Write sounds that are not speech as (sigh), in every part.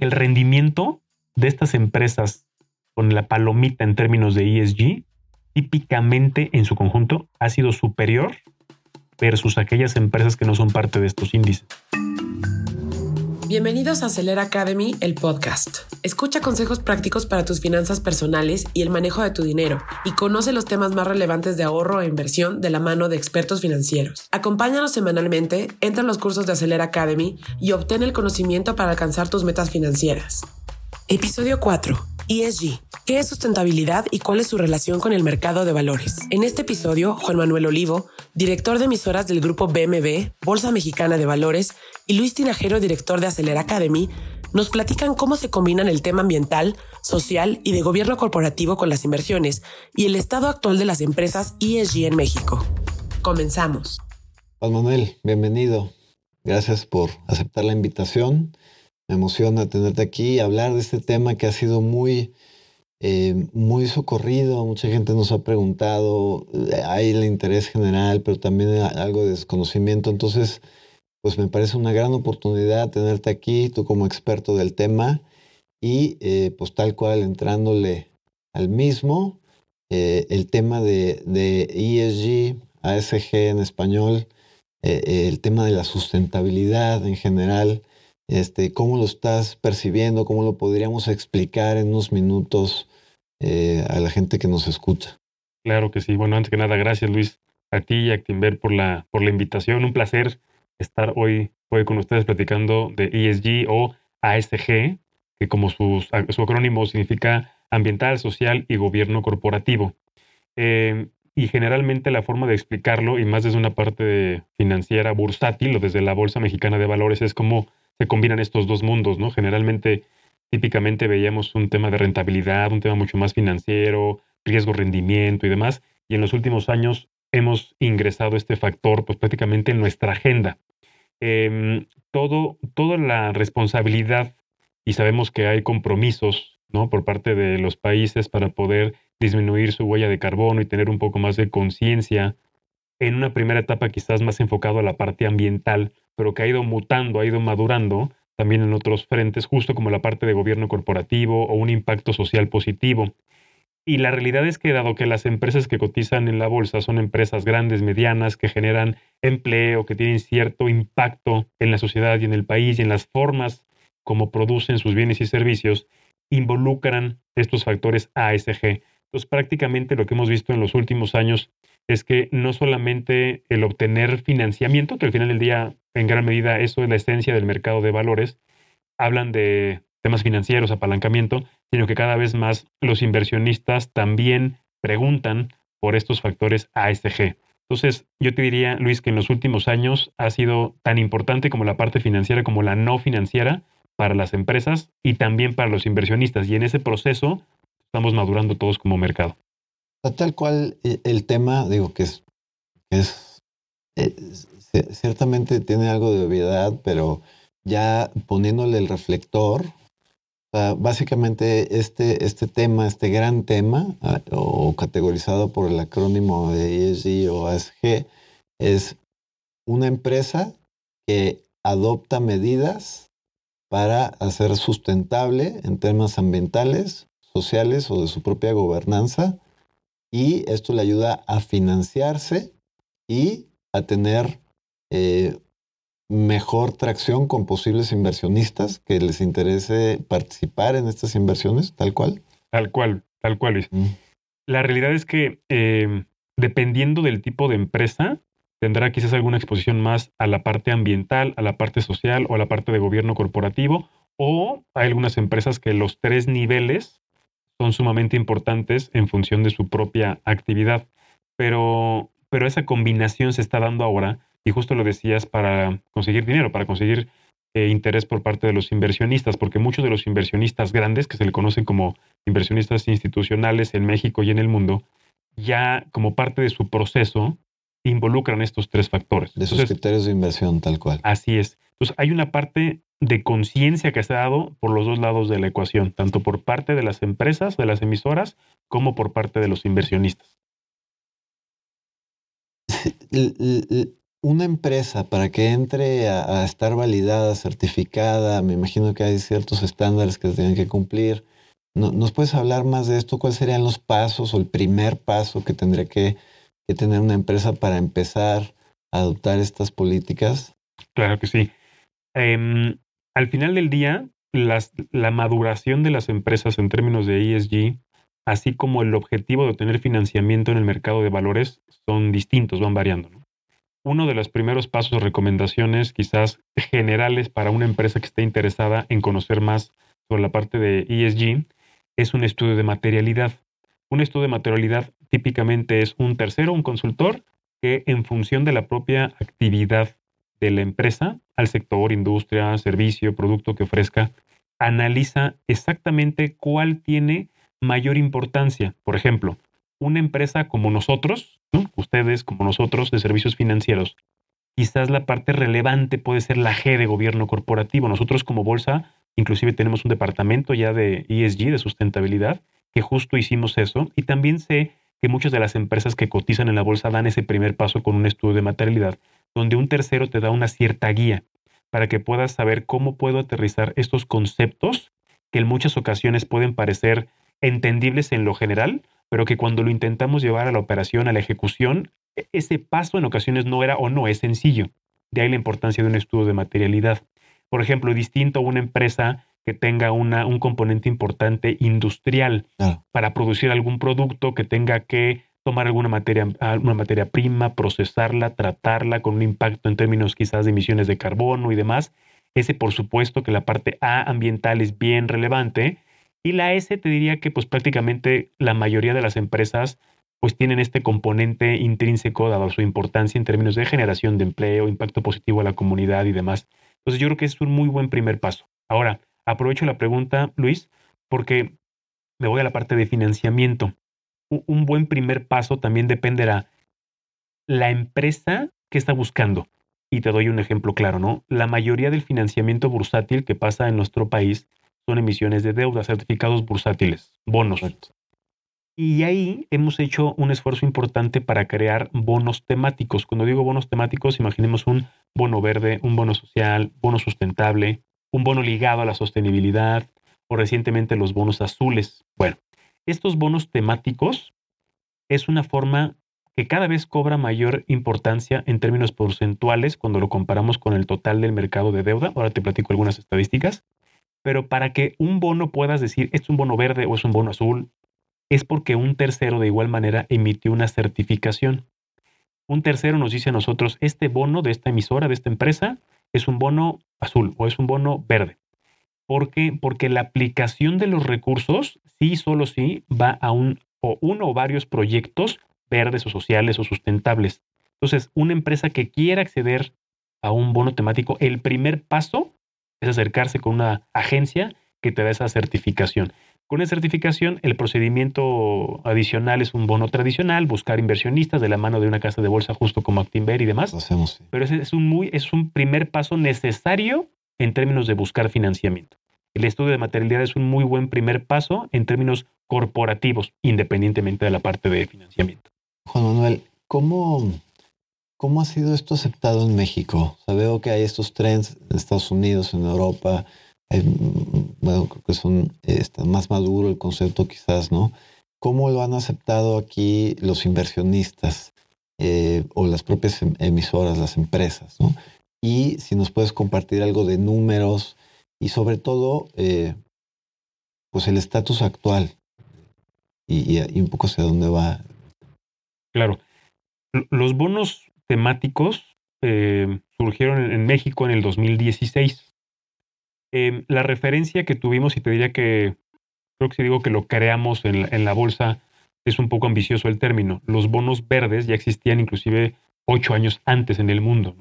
el rendimiento de estas empresas con la palomita en términos de ESG, típicamente en su conjunto ha sido superior versus aquellas empresas que no son parte de estos índices. Bienvenidos a Acelera Academy, el podcast. Escucha consejos prácticos para tus finanzas personales y el manejo de tu dinero y conoce los temas más relevantes de ahorro e inversión de la mano de expertos financieros. Acompáñanos semanalmente, entra en los cursos de Acelera Academy y obtén el conocimiento para alcanzar tus metas financieras. Episodio 4. ESG. ¿Qué es sustentabilidad y cuál es su relación con el mercado de valores? En este episodio, Juan Manuel Olivo, director de emisoras del grupo BMB, Bolsa Mexicana de Valores, y Luis Tinajero, director de Acelera Academy, nos platican cómo se combinan el tema ambiental, social y de gobierno corporativo con las inversiones y el estado actual de las empresas ESG en México. Comenzamos. Juan Manuel, bienvenido. Gracias por aceptar la invitación me emociona tenerte aquí y hablar de este tema que ha sido muy, eh, muy socorrido. Mucha gente nos ha preguntado, eh, hay el interés general, pero también algo de desconocimiento. Entonces, pues me parece una gran oportunidad tenerte aquí, tú como experto del tema y eh, pues tal cual entrándole al mismo, el tema de, de ESG, ASG en español, el tema de la sustentabilidad en general este, ¿Cómo lo estás percibiendo? ¿Cómo lo podríamos explicar en unos minutos eh, a la gente que nos escucha? Claro que sí. Bueno, antes que nada, gracias Luis a ti y a Actinver por la, por la invitación. Un placer estar hoy, hoy con ustedes platicando de ESG o ASG, que como su acrónimo significa ambiental, social y gobierno corporativo. Eh, y generalmente la forma de explicarlo, y más desde una parte financiera bursátil o desde la Bolsa Mexicana de Valores, es como se combinan estos dos mundos, ¿no? Generalmente, típicamente veíamos un tema de rentabilidad, un tema mucho más financiero, riesgo, rendimiento y demás, y en los últimos años hemos ingresado este factor pues prácticamente en nuestra agenda. Em, todo, toda la responsabilidad, y sabemos que hay compromisos ¿no? por parte de los países para poder disminuir su huella de carbono y tener un poco más de conciencia en una primera etapa quizás más enfocado a la parte ambiental, pero que ha ido mutando, ha ido madurando también en otros frentes, justo como la parte de gobierno corporativo o un impacto social positivo. Y la realidad es que dado que las empresas que cotizan en la bolsa son empresas grandes, medianas, que generan empleo, que tienen cierto impacto en la sociedad y en el país y en las formas como producen sus bienes y servicios, involucran estos factores ASG. Entonces, prácticamente lo que hemos visto en los últimos años es que no solamente el obtener financiamiento, que al final del día en gran medida eso es la esencia del mercado de valores, hablan de temas financieros, apalancamiento, sino que cada vez más los inversionistas también preguntan por estos factores ASG. Entonces, yo te diría, Luis, que en los últimos años ha sido tan importante como la parte financiera como la no financiera para las empresas y también para los inversionistas. Y en ese proceso estamos madurando todos como mercado. Tal cual eh, el tema, digo que es, es, eh, ciertamente tiene algo de obviedad, pero ya poniéndole el reflector, básicamente este, este tema, este gran tema, ah, o categorizado por el acrónimo de ESG o ASG, es una empresa que adopta medidas para hacer sustentable en temas ambientales, sociales o de su propia gobernanza y esto le ayuda a financiarse y a tener eh, mejor tracción con posibles inversionistas que les interese participar en estas inversiones, tal cual. Tal cual, tal cual. Luis. Mm. La realidad es que em, dependiendo del tipo de empresa, tendrá quizás alguna exposición más a la parte ambiental, a la parte social o a la parte de gobierno corporativo, o hay algunas empresas que los tres niveles son sumamente importantes en función de su propia actividad. Pero, pero esa combinación se está dando ahora, y justo lo decías, para conseguir dinero, para conseguir eh, interés por parte de los inversionistas, porque muchos de los inversionistas grandes, que se le conocen como inversionistas institucionales en México y en el mundo, ya como parte de su proceso involucran estos tres factores. De sus criterios de inversión, tal cual. Así es. Entonces, hay una parte de conciencia que se ha dado por los dos lados de la ecuación, tanto por parte de las empresas, de las emisoras, como por parte de los inversionistas. una empresa para que entre a, estar validada, certificada, me imagino que hay ciertos estándares que tienen que cumplir. ¿Nos puedes hablar más de esto? ¿Cuáles serían los pasos o el primer paso que tendría que, tener una empresa para empezar a adoptar estas políticas? Claro que sí. Em, al final del día, la maduración de las empresas en términos de ESG, así como el objetivo de obtener financiamiento en el mercado de valores, son distintos, van variando. Uno de los primeros pasos recomendaciones quizás generales para una empresa que esté interesada en conocer más sobre la parte de ESG es un estudio de materialidad. Un estudio de materialidad típicamente es un tercero, un consultor, que en función de la propia actividad de la empresa, al sector, industria, servicio, producto que ofrezca, analiza exactamente cuál tiene mayor importancia. Por ejemplo, una empresa como nosotros, ustedes como nosotros de servicios financieros, quizás la parte relevante puede ser la G de gobierno corporativo. Nosotros como bolsa, inclusive tenemos un departamento ya de ESG, de sustentabilidad, que justo hicimos eso. Y también sé que muchas de las empresas que cotizan en la bolsa dan ese primer paso con un estudio de materialidad, donde un tercero te da una cierta guía para que puedas saber cómo puedo aterrizar estos conceptos que en muchas ocasiones pueden parecer entendibles en lo general, pero que cuando lo intentamos llevar a la operación, a la ejecución, e-, ese paso en ocasiones no era o no es sencillo. De ahí la importancia de un estudio de materialidad. Por ejemplo, distinto a una empresa que tenga una, un componente importante industrial para producir algún producto que tenga que tomar alguna materia, una materia prima, procesarla, tratarla con un impacto en términos quizás de emisiones de carbono y demás. Ese, por supuesto, que la parte A ambiental es bien relevante, y la S te diría que pues prácticamente la mayoría de las empresas pues tienen este componente intrínseco dado su importancia en términos de generación de empleo, impacto positivo a la comunidad y demás. Entonces yo creo que es un muy buen primer paso. Ahora, aprovecho la pregunta, Luis, porque me voy a la parte de financiamiento. Un buen primer paso también dependerá la empresa que está buscando. Y te doy un ejemplo claro, ¿no? La mayoría del financiamiento bursátil que pasa en nuestro país son emisiones de deuda, certificados bursátiles, bonos. Y ahí hemos hecho un esfuerzo importante para crear bonos temáticos. Cuando digo bonos temáticos, imaginemos un bono verde, un bono social, bono sustentable, un bono ligado a la sostenibilidad o recientemente los bonos azules. Bueno, estos bonos temáticos es una forma que cada vez cobra mayor importancia en términos porcentuales cuando lo comparamos con el total del mercado de deuda. Ahora te platico algunas estadísticas. Pero para que un bono puedas decir, es un bono verde o es un bono azul, es porque un tercero de igual manera emitió una certificación. Un tercero nos dice a nosotros, este bono de esta emisora, de esta empresa, es un bono azul o es un bono verde. ¿Por qué? Porque la aplicación de los recursos, sí, solo sí, va a un o uno o varios proyectos verdes o sociales o sustentables. Entonces, una empresa que quiera acceder a un bono temático, el primer paso es acercarse con una agencia que te da esa certificación. Con esa certificación, el procedimiento adicional es un bono tradicional, buscar inversionistas de la mano de una casa de bolsa justo como Actinver y demás. hacemos, Pero ese es un, muy, es un primer paso necesario en términos de buscar financiamiento. El estudio de materialidad es un muy buen primer paso en términos corporativos, independientemente de la parte de financiamiento. Juan Manuel, ¿cómo, ¿Cómo ha sido esto aceptado en México? O veo que hay estos trends en Estados Unidos, en Europa, bueno, creo que son está más maduro el concepto quizás, ¿no? ¿Cómo lo han aceptado aquí los inversionistas eh, o las propias em, emisoras, las empresas, ¿no? Y si nos puedes compartir algo de números y sobre todo, eh, pues el estatus actual y, y un poco hacia dónde va. Claro. Los bonos temáticos eh, surgieron en, México en el 2016. Em, la referencia que tuvimos, y te diría que creo que si digo que lo creamos en la, bolsa, es un poco ambicioso el término. Los bonos verdes ya existían inclusive ocho años antes en el mundo.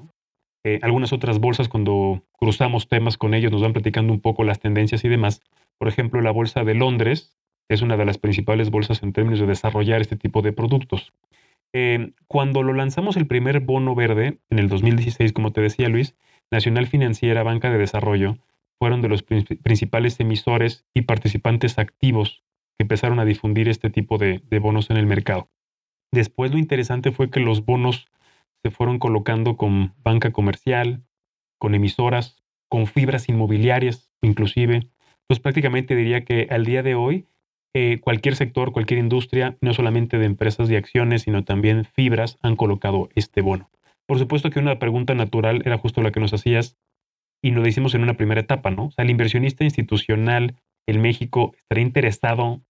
Eh, algunas otras bolsas, cuando cruzamos temas con ellos, nos van platicando un poco las tendencias y demás. Por ejemplo, la bolsa de Londres es una de las principales bolsas en términos de desarrollar este tipo de productos. Em, cuando lo lanzamos el primer bono verde en el 2016, como te decía Luis, Nacional Financiera, Banca de Desarrollo, fueron de los principales emisores y participantes activos que empezaron a difundir este tipo de, bonos en el mercado. Después lo interesante fue que los bonos se fueron colocando con banca comercial, con emisoras, con fibras inmobiliarias, inclusive. Pues prácticamente diría que al día de hoy, eh, cualquier sector, cualquier industria, no solamente de empresas de acciones, sino también fibras, han colocado este bono. Por supuesto que una pregunta natural era justo la que nos hacías y lo hicimos en una primera etapa, ¿no? O sea, el inversionista institucional en México estará interesado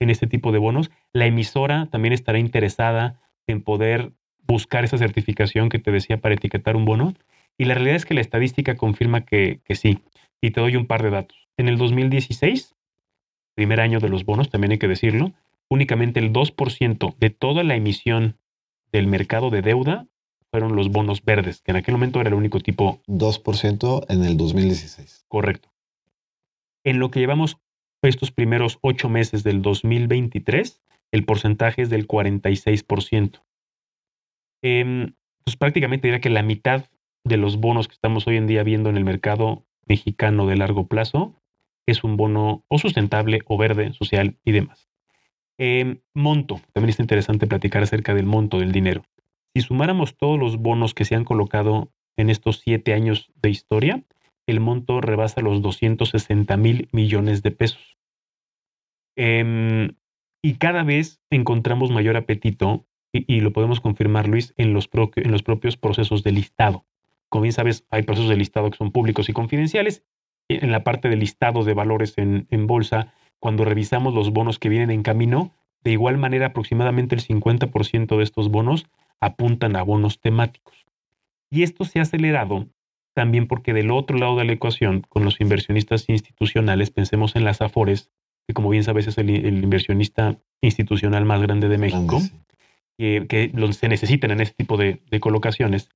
en este tipo de bonos. La emisora también estará interesada en poder buscar esa certificación que te decía para etiquetar un bono. Y la realidad es que la estadística confirma que, que sí. Y te doy un par de datos. En el 2016, primer año de los bonos, también hay que decirlo, únicamente el 2% de toda la emisión del mercado de deuda fueron los bonos verdes, que en aquel momento era el único tipo. 2% en el 2016. Correcto. En lo que llevamos estos primeros ocho meses del 2023, el porcentaje es del 46%. Eh, pues prácticamente diría que la mitad de los bonos que estamos hoy en día viendo en el mercado mexicano de largo plazo es un bono o sustentable o verde, social y demás. Em, monto, también es interesante platicar acerca del monto del dinero. Si sumáramos todos los bonos que se han colocado en estos siete años de historia, el monto rebasa los 260 mil millones de pesos. Em, y cada vez encontramos mayor apetito, y, lo podemos confirmar, Luis, en los, en los propios procesos de listado. Como bien sabes, hay procesos de listado que son públicos y confidenciales. En la parte de listado de valores en, en bolsa, cuando revisamos los bonos que vienen en camino, de igual manera aproximadamente el 50% de estos bonos apuntan a bonos temáticos. Y esto se ha acelerado también porque del otro lado de la ecuación, con los inversionistas institucionales, pensemos en las AFORES, que como bien sabes es el, inversionista institucional más grande de México, que, se necesitan en este tipo de, de colocaciones.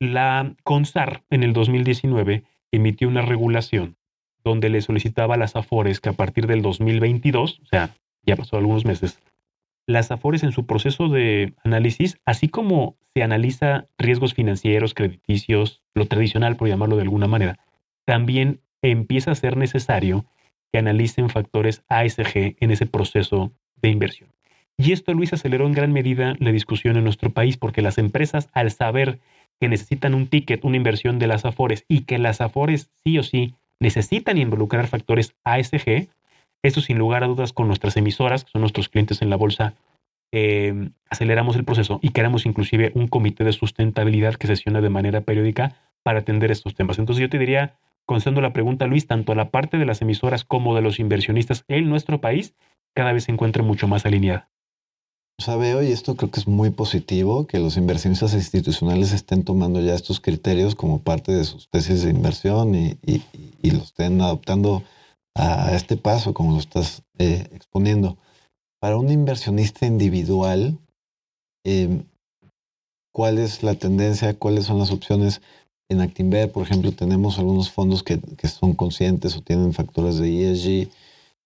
La CONSAR en el 2019 emitió una regulación donde le solicitaba a las AFORES que a partir del 2022, o sea, ya pasó algunos meses, las AFORES en su proceso de análisis, así como se analiza riesgos financieros, crediticios, lo tradicional, por llamarlo de alguna manera, también empieza a ser necesario que analicen factores ASG en ese proceso de inversión. Y esto, Luis, aceleró en gran medida la discusión en nuestro país porque las empresas, al saber que necesitan un ticket, una inversión de las AFORES y que las AFORES sí o sí necesitan involucrar factores ASG, esto sin lugar a dudas con nuestras emisoras, que son nuestros clientes en la bolsa, eh, aceleramos el proceso y creamos inclusive un comité de sustentabilidad que sesiona de manera periódica para atender estos temas. Entonces yo te diría, contestando la pregunta, Luis, tanto la parte de las emisoras como de los inversionistas en nuestro país cada vez se encuentra mucho más alineada. Sabe, hoy esto creo que es muy positivo que los inversionistas institucionales estén tomando ya estos criterios como parte de sus tesis de inversión y, y, lo estén adoptando a, este paso, como lo estás eh, exponiendo. Para un inversionista individual, em, ¿cuál es la tendencia? ¿Cuáles son las opciones? En Actinver, por ejemplo, tenemos algunos fondos que, que son conscientes o tienen factores de ESG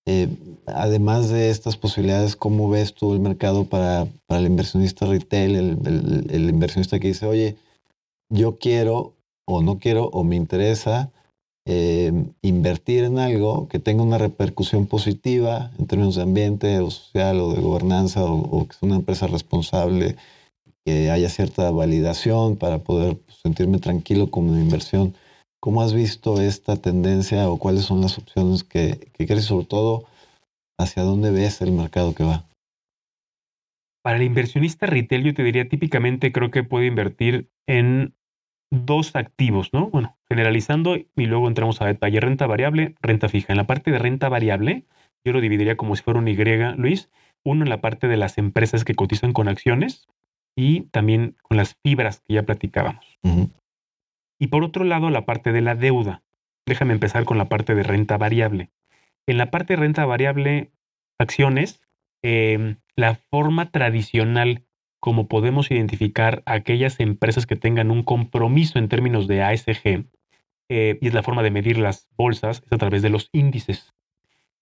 eh, además de estas posibilidades, ¿cómo ves tú el mercado para, para el inversionista retail, el, el, inversionista que dice, oye, yo quiero o no quiero o me interesa eh, invertir en algo que tenga una repercusión positiva en términos de ambiente o social o de gobernanza o, que sea una empresa responsable, que haya cierta validación para poder pues, sentirme tranquilo con mi inversión? ¿Cómo has visto esta tendencia o cuáles son las opciones que, que crees, sobre todo, hacia dónde ves el mercado que va? Para el inversionista retail, yo te diría típicamente creo que puede invertir en dos activos, ¿no? Bueno, generalizando y luego entramos a detalle. Renta variable, renta fija. En la parte de renta variable, yo lo dividiría como si fuera un Y, Luis. Uno en la parte de las empresas que cotizan con acciones y también con las fibras que ya platicábamos. Y por otro lado, la parte de la deuda. Déjame empezar con la parte de renta variable. En la parte de renta variable, acciones, em, la forma tradicional como podemos identificar aquellas empresas que tengan un compromiso en términos de ASG, eh, y es la forma de medir las bolsas, es a través de los índices.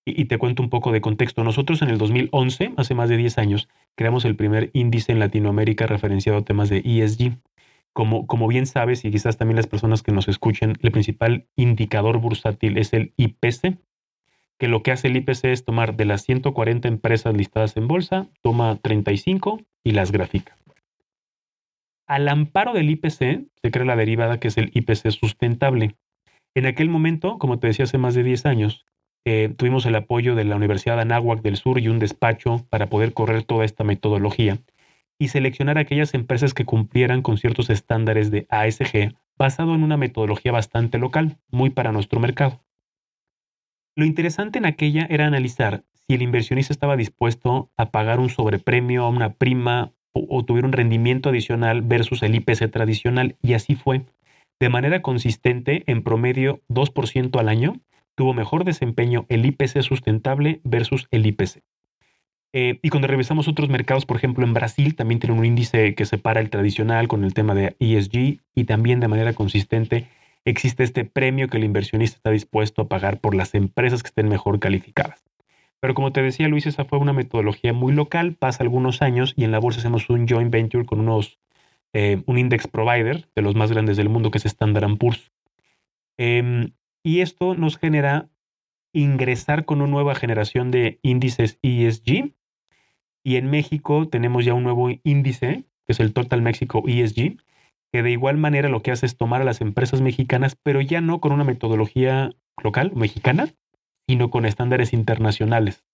Y, y, te cuento un poco de contexto. Nosotros en el 2011, hace más de 10 años, creamos el primer índice en Latinoamérica referenciado a temas de ESG. Como, como bien sabes, y quizás también las personas que nos escuchen, el principal indicador bursátil es el IPC, que lo que hace el IPC es tomar de las 140 empresas listadas en bolsa, toma 35 y las grafica. Al amparo del IPC se crea la derivada que es el IPC sustentable. En aquel momento, como te decía hace más de 10 años, eh, tuvimos el apoyo de la Universidad de Anáhuac del Sur y un despacho para poder correr toda esta metodología y seleccionar aquellas empresas que cumplieran con ciertos estándares de ASG basado en una metodología bastante local, muy para nuestro mercado. Lo interesante en aquella era analizar si el inversionista estaba dispuesto a pagar un sobrepremio, una prima o, tuviera un rendimiento adicional versus el IPC tradicional, y así fue. De manera consistente, en promedio 2% al año, tuvo mejor desempeño el IPC sustentable versus el IPC. Eh, y cuando revisamos otros mercados, por ejemplo, en Brasil también tiene un índice que separa el tradicional con el tema de ESG y también de manera consistente existe este premio que el inversionista está dispuesto a pagar por las empresas que estén mejor calificadas. Pero como te decía Luis, esa fue una metodología muy local, pasa algunos años y en la bolsa hacemos un joint venture con unos, eh, un index provider de los más grandes del mundo que es Standard Poor's. Em, y esto nos genera ingresar con una nueva generación de índices ESG. Y en México tenemos ya un nuevo índice, que es el Total Mexico ESG, que de igual manera lo que hace es tomar a las empresas mexicanas, pero ya no con una metodología local mexicana, sino con estándares internacionales.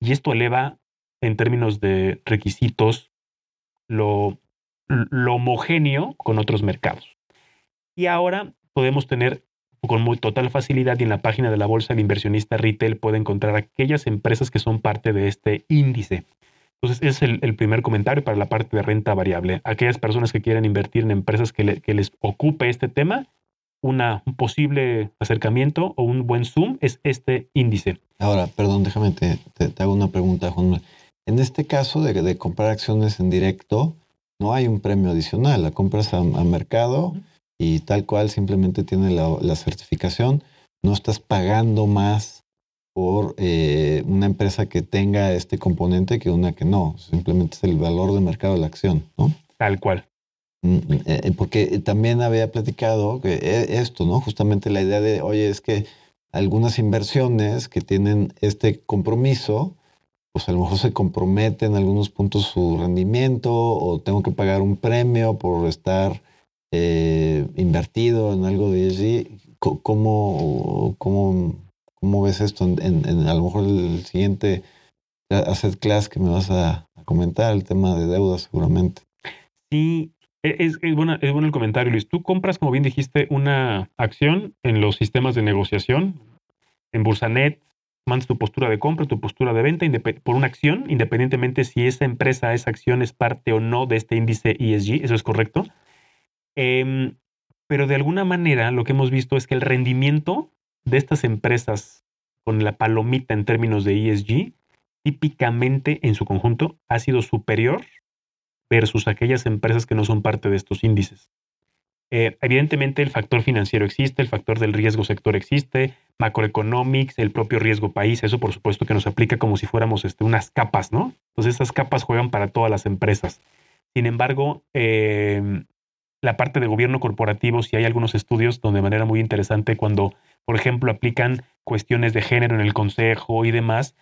Y esto eleva en términos de requisitos lo, lo homogéneo con otros mercados. Y ahora podemos tener con muy total facilidad y en la página de la bolsa el inversionista retail puede encontrar aquellas empresas que son parte de este índice. Entonces, es el, primer comentario para la parte de renta variable. Aquellas personas que quieren invertir en empresas que, que les ocupe este tema, una, un posible acercamiento o un buen zoom es este índice. Ahora, perdón, déjame, te, te, hago una pregunta, Juan. En este caso de, de, comprar acciones en directo, no hay un premio adicional. La compras a, mercado y tal cual simplemente tiene la, la certificación. No estás pagando más por eh, una empresa que tenga este componente que una que no. Simplemente es el valor de mercado de la acción, ¿no? Tal cual. Mm, eh, eh, porque también había platicado que esto, ¿no? Justamente la idea de, oye, es que algunas inversiones que tienen este compromiso, pues a lo mejor se compromete en algunos puntos su rendimiento o tengo que pagar un premio por estar eh, invertido en algo de ESG. ¿Cómo, cómo, cómo ves esto en, a lo mejor el siguiente asset class que me vas a, a comentar, el tema de deudas seguramente? Sí, e, es, es, bueno, el comentario, Luis. Tú compras, como bien dijiste, una acción en los sistemas de negociación, en Bursanet, mandas tu postura de compra, tu postura de venta por una acción, independientemente si esa empresa, esa acción es parte o no de este índice ESG, eso es correcto. Em, pero de alguna manera lo que hemos visto es que el rendimiento de estas empresas con la palomita en términos de ESG, típicamente en su conjunto ha sido superior versus aquellas empresas que no son parte de estos índices. Eh, evidentemente el factor financiero existe, el factor del riesgo sector existe, macroeconomics, el propio riesgo país, eso por supuesto que nos aplica como si fuéramos este, unas capas, ¿no? Entonces esas capas juegan para todas las empresas. Sin embargo, em, la parte de gobierno corporativo, si hay algunos estudios donde de manera muy interesante cuando, por ejemplo, aplican cuestiones de género en el consejo y demás,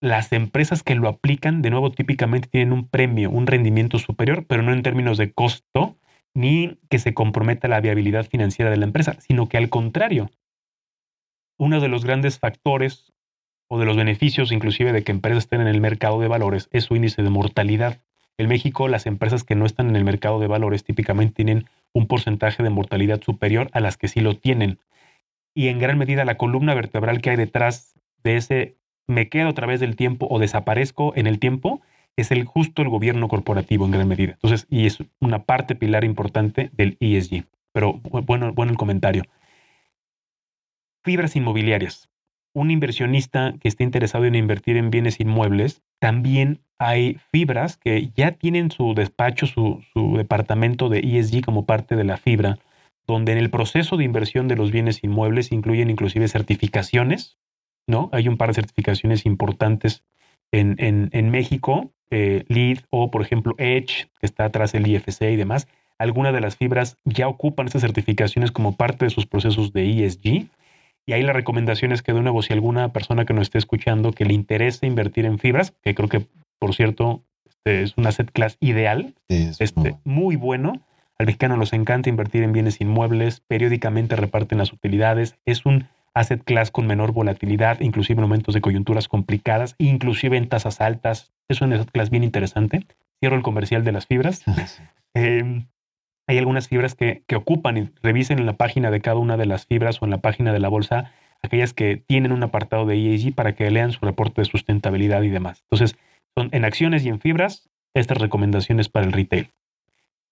las empresas que lo aplican, de nuevo, típicamente tienen un premio, un rendimiento superior, pero no en términos de costo, ni que se comprometa la viabilidad financiera de la empresa, sino que al contrario, uno de los grandes factores o de los beneficios inclusive de que empresas estén en el mercado de valores es su índice de mortalidad. En México, las empresas que no están en el mercado de valores típicamente tienen un porcentaje de mortalidad superior a las que sí lo tienen. Y en gran medida la columna vertebral que hay detrás de ese me quedo a través del tiempo o desaparezco en el tiempo, es el justo el gobierno corporativo en gran medida. Entonces, y es una parte pilar importante del ESG. Pero bueno, bueno el comentario. Fibras inmobiliarias. Un inversionista que esté interesado en invertir en bienes inmuebles, también hay fibras que ya tienen su despacho, su, su departamento de ESG como parte de la fibra, donde en el proceso de inversión de los bienes inmuebles incluyen inclusive certificaciones ¿no? Hay un par de certificaciones importantes en, en, México, eh, LEED o, por ejemplo, Edge, que está atrás del IFC y demás. Algunas de las fibras ya ocupan estas certificaciones como parte de sus procesos de ESG. Y ahí la recomendación es que, de nuevo, si alguna persona que nos esté escuchando que le interese invertir en fibras, que creo que, por cierto, Este, es un asset class ideal, este, muy bueno. Al mexicano nos encanta invertir en bienes inmuebles, periódicamente reparten las utilidades. Es un asset class con menor volatilidad, inclusive en momentos de coyunturas complicadas, inclusive en tasas altas. Es un asset class bien interesante. Cierro el comercial de las fibras. (laughs) Em, hay algunas fibras que, que, ocupan y revisen en la página de cada una de las fibras o en la página de la bolsa aquellas que tienen un apartado de ESG para que lean su reporte de sustentabilidad y demás. Entonces, son en acciones y en fibras estas recomendaciones para el retail.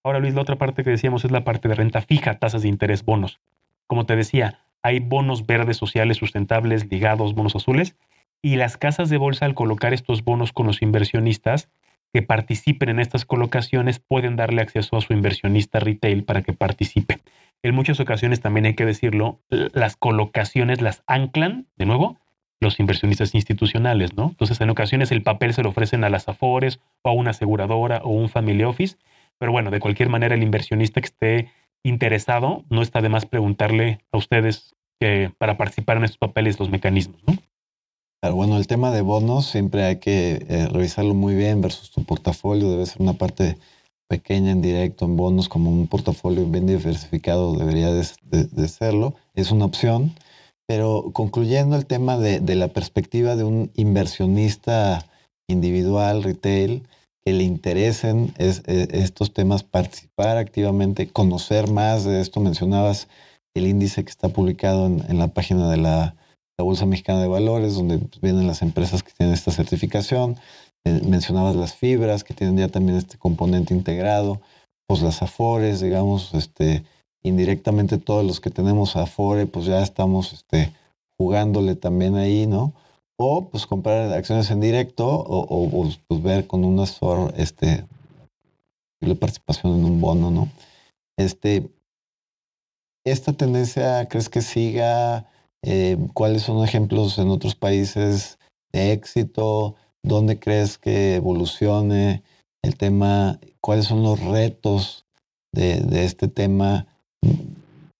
Ahora, Luis, la otra parte que decíamos es la parte de renta fija, tasas de interés, bonos. Como te decía, hay bonos verdes sociales sustentables ligados, bonos azules, y las casas de bolsa al colocar estos bonos con los inversionistas que participen en estas colocaciones pueden darle acceso a su inversionista retail para que participe. En muchas ocasiones, también hay que decirlo, las colocaciones las anclan, de nuevo, los inversionistas institucionales, ¿no? Entonces, en ocasiones el papel se lo ofrecen a las Afores o a una aseguradora o un family office, pero bueno, de cualquier manera, el inversionista que esté interesado, no está de más preguntarle a ustedes que para participar en estos papeles los mecanismos, ¿no? Bueno, el tema de bonos siempre hay que eh, revisarlo muy bien versus tu portafolio. Debe ser una parte pequeña en directo en bonos como un portafolio bien diversificado debería de, serlo. Es una opción. Pero concluyendo el tema de, la perspectiva de un inversionista individual, retail, le interesen e, estos temas, participar activamente, conocer más de esto. Mencionabas el índice que está publicado en la página de la Bolsa Mexicana de Valores, donde vienen las empresas que tienen esta certificación. Eh, mencionabas las fibras, que tienen ya también este componente integrado, pues las Afores, digamos, este, indirectamente todos los que tenemos Afore, pues ya estamos este, jugándole también ahí, ¿no? O pues comprar acciones en directo o, pues, pues, ver con un asesor este, la participación en un bono, ¿no? Este, esta tendencia, ¿crees que siga? Eh, ¿Cuáles son ejemplos en otros países de éxito? ¿Dónde crees que evolucione el tema? ¿Cuáles son los retos de, este tema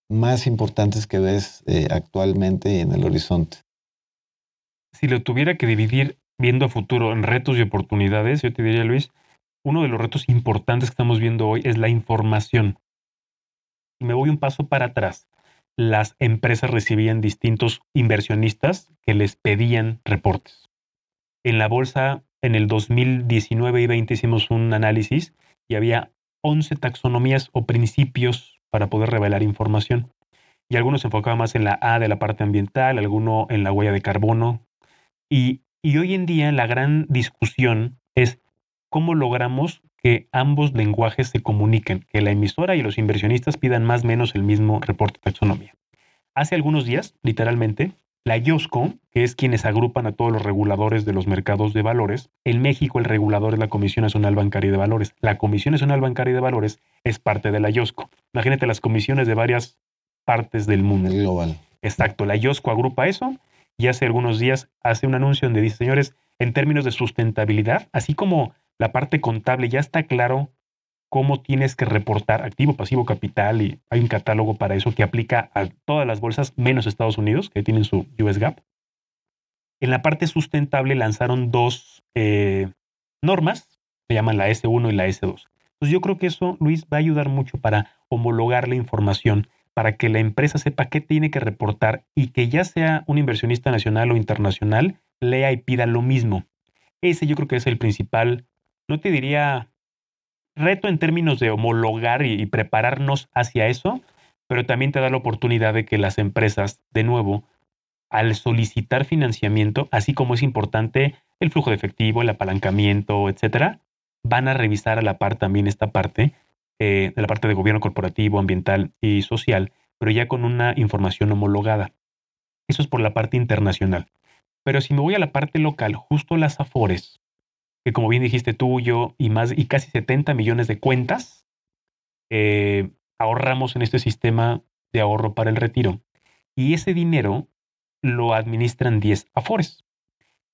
más importantes que ves eh, actualmente en el horizonte? Si lo tuviera que dividir viendo a futuro en retos y oportunidades, yo te diría, Luis, uno de los retos importantes que estamos viendo hoy es la información. Me voy un paso para atrás las empresas recibían distintos inversionistas que les pedían reportes. En la bolsa, en el 2019 y 20 hicimos un análisis y había 11 taxonomías o principios para poder revelar información. Y algunos se enfocaban más en la A de la parte ambiental, alguno en la huella de carbono. Y, y hoy en día la gran discusión es cómo logramos que ambos lenguajes se comuniquen, que la emisora y los inversionistas pidan más o menos el mismo reporte de taxonomía. Hace algunos días, literalmente, la IOSCO, que es quienes agrupan a todos los reguladores de los mercados de valores, en México el regulador es la Comisión Nacional Bancaria de Valores. La Comisión Nacional Bancaria de Valores es parte de la IOSCO. Imagínate las comisiones de varias partes del mundo. Global. Exacto, la IOSCO agrupa eso y hace algunos días hace un anuncio donde dice, señores, en términos de sustentabilidad, así como la parte contable ya está claro cómo tienes que reportar activo, pasivo, capital y hay un catálogo para eso que aplica a todas las bolsas menos Estados Unidos que tienen su US GAAP. En la parte sustentable lanzaron dos eh, normas, se llaman la S1 y la S2. Entonces yo creo que eso, Luis, va a ayudar mucho para homologar la información, para que la empresa sepa qué tiene que reportar y que ya sea un inversionista nacional o internacional, lea y pida lo mismo. Ese yo creo que es el principal no te diría reto en términos de homologar y, prepararnos hacia eso, pero también te da la oportunidad de que las empresas, de nuevo, al solicitar financiamiento, así como es importante el flujo de efectivo, el apalancamiento, etcétera, van a revisar a la par también esta parte, eh, de la parte de gobierno corporativo, ambiental y social, pero ya con una información homologada. Eso es por la parte internacional. Pero si me voy a la parte local, justo las AFORES que como bien dijiste tú, yo y más y casi 70 millones de cuentas eh, ahorramos en este sistema de ahorro para el retiro. Y ese dinero lo administran 10 afores.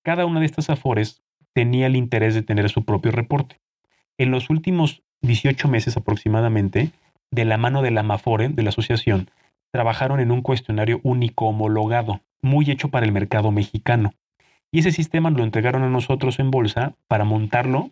Cada una de estas afores tenía el interés de tener su propio reporte. En los últimos 18 meses aproximadamente, de la mano de la Mafore, de la asociación, trabajaron en un cuestionario único homologado, muy hecho para el mercado mexicano. Y ese sistema lo entregaron a nosotros en bolsa para montarlo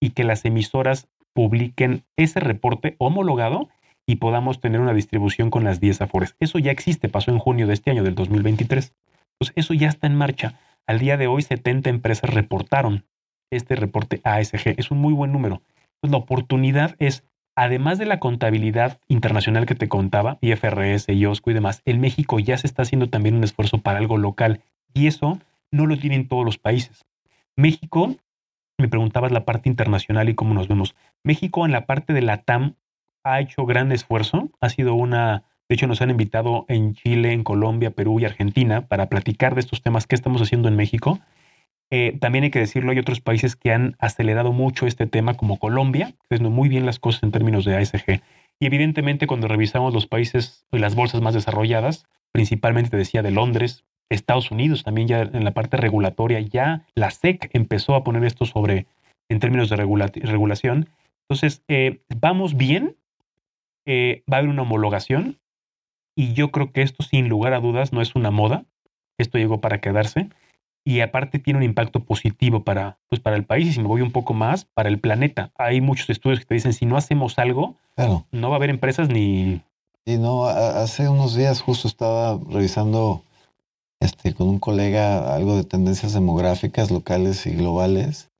y que las emisoras publiquen ese reporte homologado y podamos tener una distribución con las 10 Afores. Eso ya existe, pasó en junio de este año, del 2023. Pues eso ya está en marcha. Al día de hoy, 70 empresas reportaron este reporte ASG. Es un muy buen número. Entonces, la oportunidad es, además de la contabilidad internacional que te contaba, IFRS, IOSCO y demás, en México ya se está haciendo también un esfuerzo para algo local. Y eso no lo tienen todos los países. México, me preguntabas la parte internacional y cómo nos vemos. México en la parte de la TAM ha hecho gran esfuerzo. Ha sido una de hecho, nos han invitado en Chile, en Colombia, Perú y Argentina para platicar de estos temas que estamos haciendo en México. Eh, también hay que decirlo, hay otros países que han acelerado mucho este tema, como Colombia, que haciendo muy bien las cosas en términos de ASG. Y evidentemente, cuando revisamos los países y las bolsas más desarrolladas, principalmente te decía de Londres, Estados Unidos también ya en la parte regulatoria, ya la SEC empezó a poner esto sobre en términos de regulación. Entonces, eh, vamos bien, eh, va a haber una homologación, y yo creo que esto, sin lugar a dudas, no es una moda. Esto llegó para quedarse. Y aparte tiene un impacto positivo para, pues para el país y si me voy un poco más, para el planeta. Hay muchos estudios que te dicen, si no hacemos algo, no va a haber empresas ni... Y no, hace unos días justo estaba revisando este, con un colega algo de tendencias demográficas locales y globales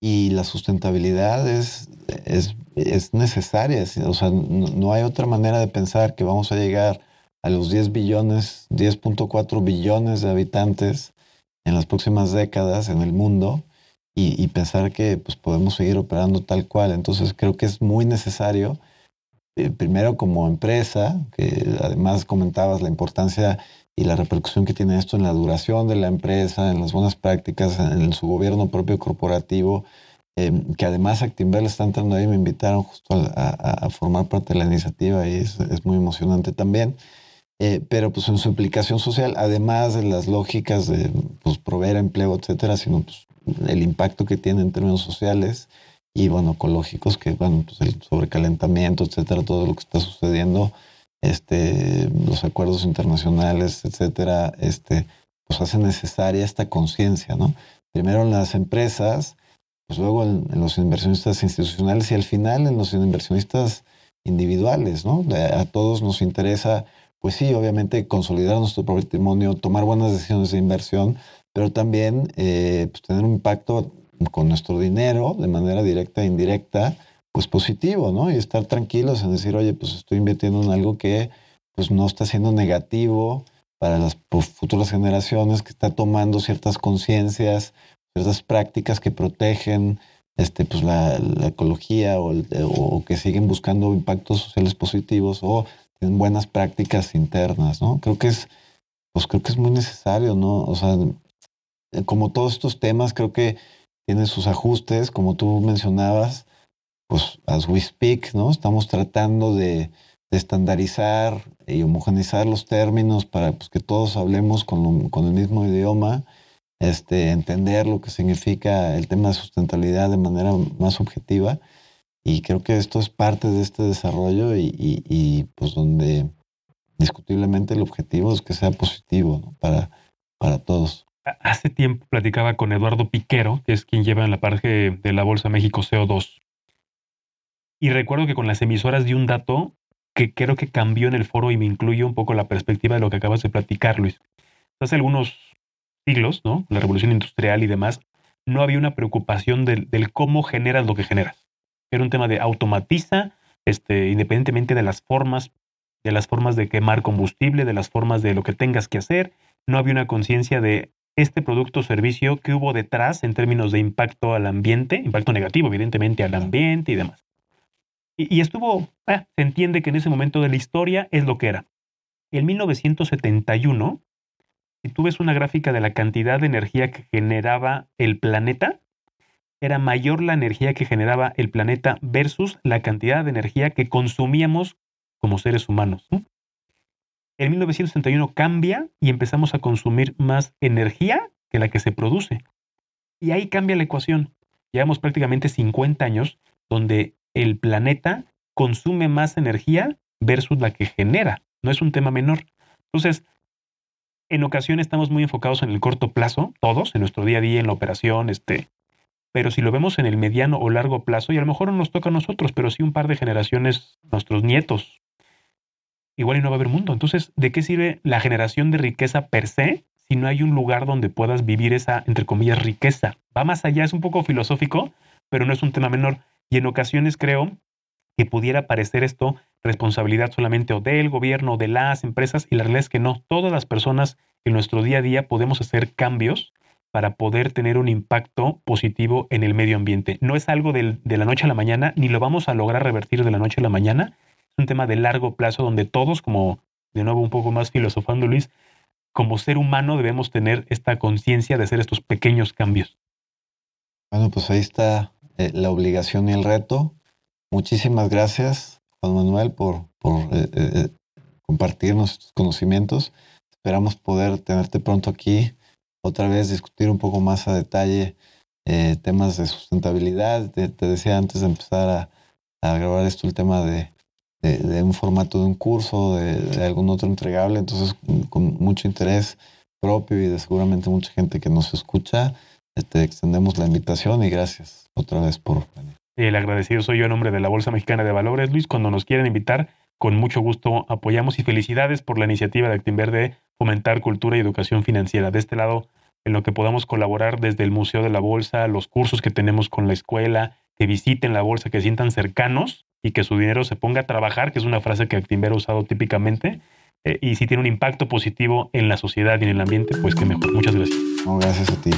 y la sustentabilidad es, es, es necesaria. O sea, no hay otra manera de pensar que vamos a llegar a los 10 billones, 10.4 billones de habitantes en las próximas décadas en el mundo y, pensar que pues, podemos seguir operando tal cual. Entonces creo que es muy necesario, eh, primero como empresa, que además comentabas la importancia y la repercusión que tiene esto en la duración de la empresa, en las buenas prácticas, en, su gobierno propio corporativo, em, que además Actinver está entrando ahí, me invitaron justo a, formar parte de la iniciativa y es, es muy emocionante también. Eh, pero pues en su implicación social, además de las lógicas de pues, proveer empleo, etcétera, sino pues, el impacto que tiene en términos sociales y bueno, ecológicos, que bueno, pues el sobrecalentamiento, etcétera, todo lo que está sucediendo, este, los acuerdos internacionales, etcétera, este, pues hace necesaria esta conciencia, ¿no? Primero en las empresas, pues luego en, los inversionistas institucionales y al final en los inversionistas individuales, ¿no? A todos nos interesa pues sí, obviamente consolidar nuestro patrimonio, tomar buenas decisiones de inversión, pero también eh, pues, tener un impacto con nuestro dinero de manera directa e indirecta, pues positivo, ¿no? Y estar tranquilos en decir, oye, pues estoy invirtiendo en algo que pues no está siendo negativo para las futuras generaciones, que está tomando ciertas conciencias, ciertas prácticas que protegen este, pues la, ecología o, o, que siguen buscando impactos sociales positivos o en buenas prácticas internas, ¿no? Creo que es, pues creo que es muy necesario, ¿no? O sea, eh, como todos estos temas, creo que tienen sus ajustes, como tú mencionabas, pues as we speak, ¿no? Estamos tratando de, estandarizar y homogenizar los términos para pues, que todos hablemos con, con el mismo idioma, este, entender lo que significa el tema de sustentabilidad de manera más objetiva y creo que esto es parte de este desarrollo y, pues donde discutiblemente el objetivo es que sea positivo para, para todos. Hace tiempo platicaba con Eduardo Piquero, que es quien lleva en la parte de la Bolsa México CO2. Y recuerdo que con las emisoras di un dato que creo que cambió en el foro y me incluye un poco la perspectiva de lo que acabas de platicar, Luis. Hace algunos siglos, ¿no? La revolución industrial y demás, no había una preocupación del, del cómo generas lo que generas. Era un tema de automatiza, este, independientemente de las formas, de las formas de quemar combustible, de las formas de lo que tengas que hacer. No había una conciencia de este producto o servicio que hubo detrás en términos de impacto al ambiente, impacto negativo, evidentemente, al ambiente y demás. Y, estuvo, ah, se entiende que en ese momento de la historia es lo que era. En 1971, si tú ves una gráfica de la cantidad de energía que generaba el planeta, era mayor la energía que generaba el planeta versus la cantidad de energía que consumíamos como seres humanos. En 1961 cambia y empezamos a consumir más energía que la que se produce. Y ahí cambia la ecuación. Llevamos prácticamente 50 años donde el planeta consume más energía versus la que genera. No es un tema menor. Entonces, en ocasiones estamos muy enfocados en el corto plazo, todos, en nuestro día a día, en la operación, este, pero si lo vemos en el mediano o largo plazo, y a lo mejor no nos toca a nosotros, pero sí un par de generaciones, nuestros nietos, igual y no va a haber mundo. Entonces, ¿de qué sirve la generación de riqueza per se si no hay un lugar donde puedas vivir esa, entre comillas, riqueza? Va más allá, es un poco filosófico, pero no es un tema menor. Y en ocasiones creo que pudiera parecer esto responsabilidad solamente del gobierno o de las empresas y la realidad es que no, todas las personas en nuestro día a día podemos hacer cambios para poder tener un impacto positivo en el medio ambiente. No es algo de la noche a la mañana, ni lo vamos a lograr revertir de la noche a la mañana. Es un tema de largo plazo donde todos, como de nuevo un poco más filosofando Luis, como ser humano debemos tener esta conciencia de hacer estos pequeños cambios. Bueno, pues ahí está eh, la obligación y el reto. Muchísimas gracias, Juan Manuel, por, por eh, eh, compartir nuestros conocimientos. Esperamos poder tenerte pronto aquí, otra vez discutir un poco más a detalle eh, temas de sustentabilidad. Te, decía antes de empezar a, grabar esto el tema de, de, un formato de un curso, de, algún otro entregable. Entonces, con mucho interés propio y de seguramente mucha gente que nos escucha, te extendemos la invitación y gracias otra vez por venir. El agradecido soy yo en nombre de la Bolsa Mexicana de Valores. Luis, cuando nos quieran invitar, con mucho gusto apoyamos y felicidades por la iniciativa de Actinver de fomentar cultura y educación financiera. De este lado, en lo que podamos colaborar desde el Museo de la Bolsa, los cursos que tenemos con la escuela, que visiten la bolsa, que sientan cercanos y que su dinero se ponga a trabajar, que es una frase que Actinver ha usado típicamente. Eh, y si tiene un impacto positivo en la sociedad y en el ambiente, pues que mejor. Muchas gracias. gracias a ti.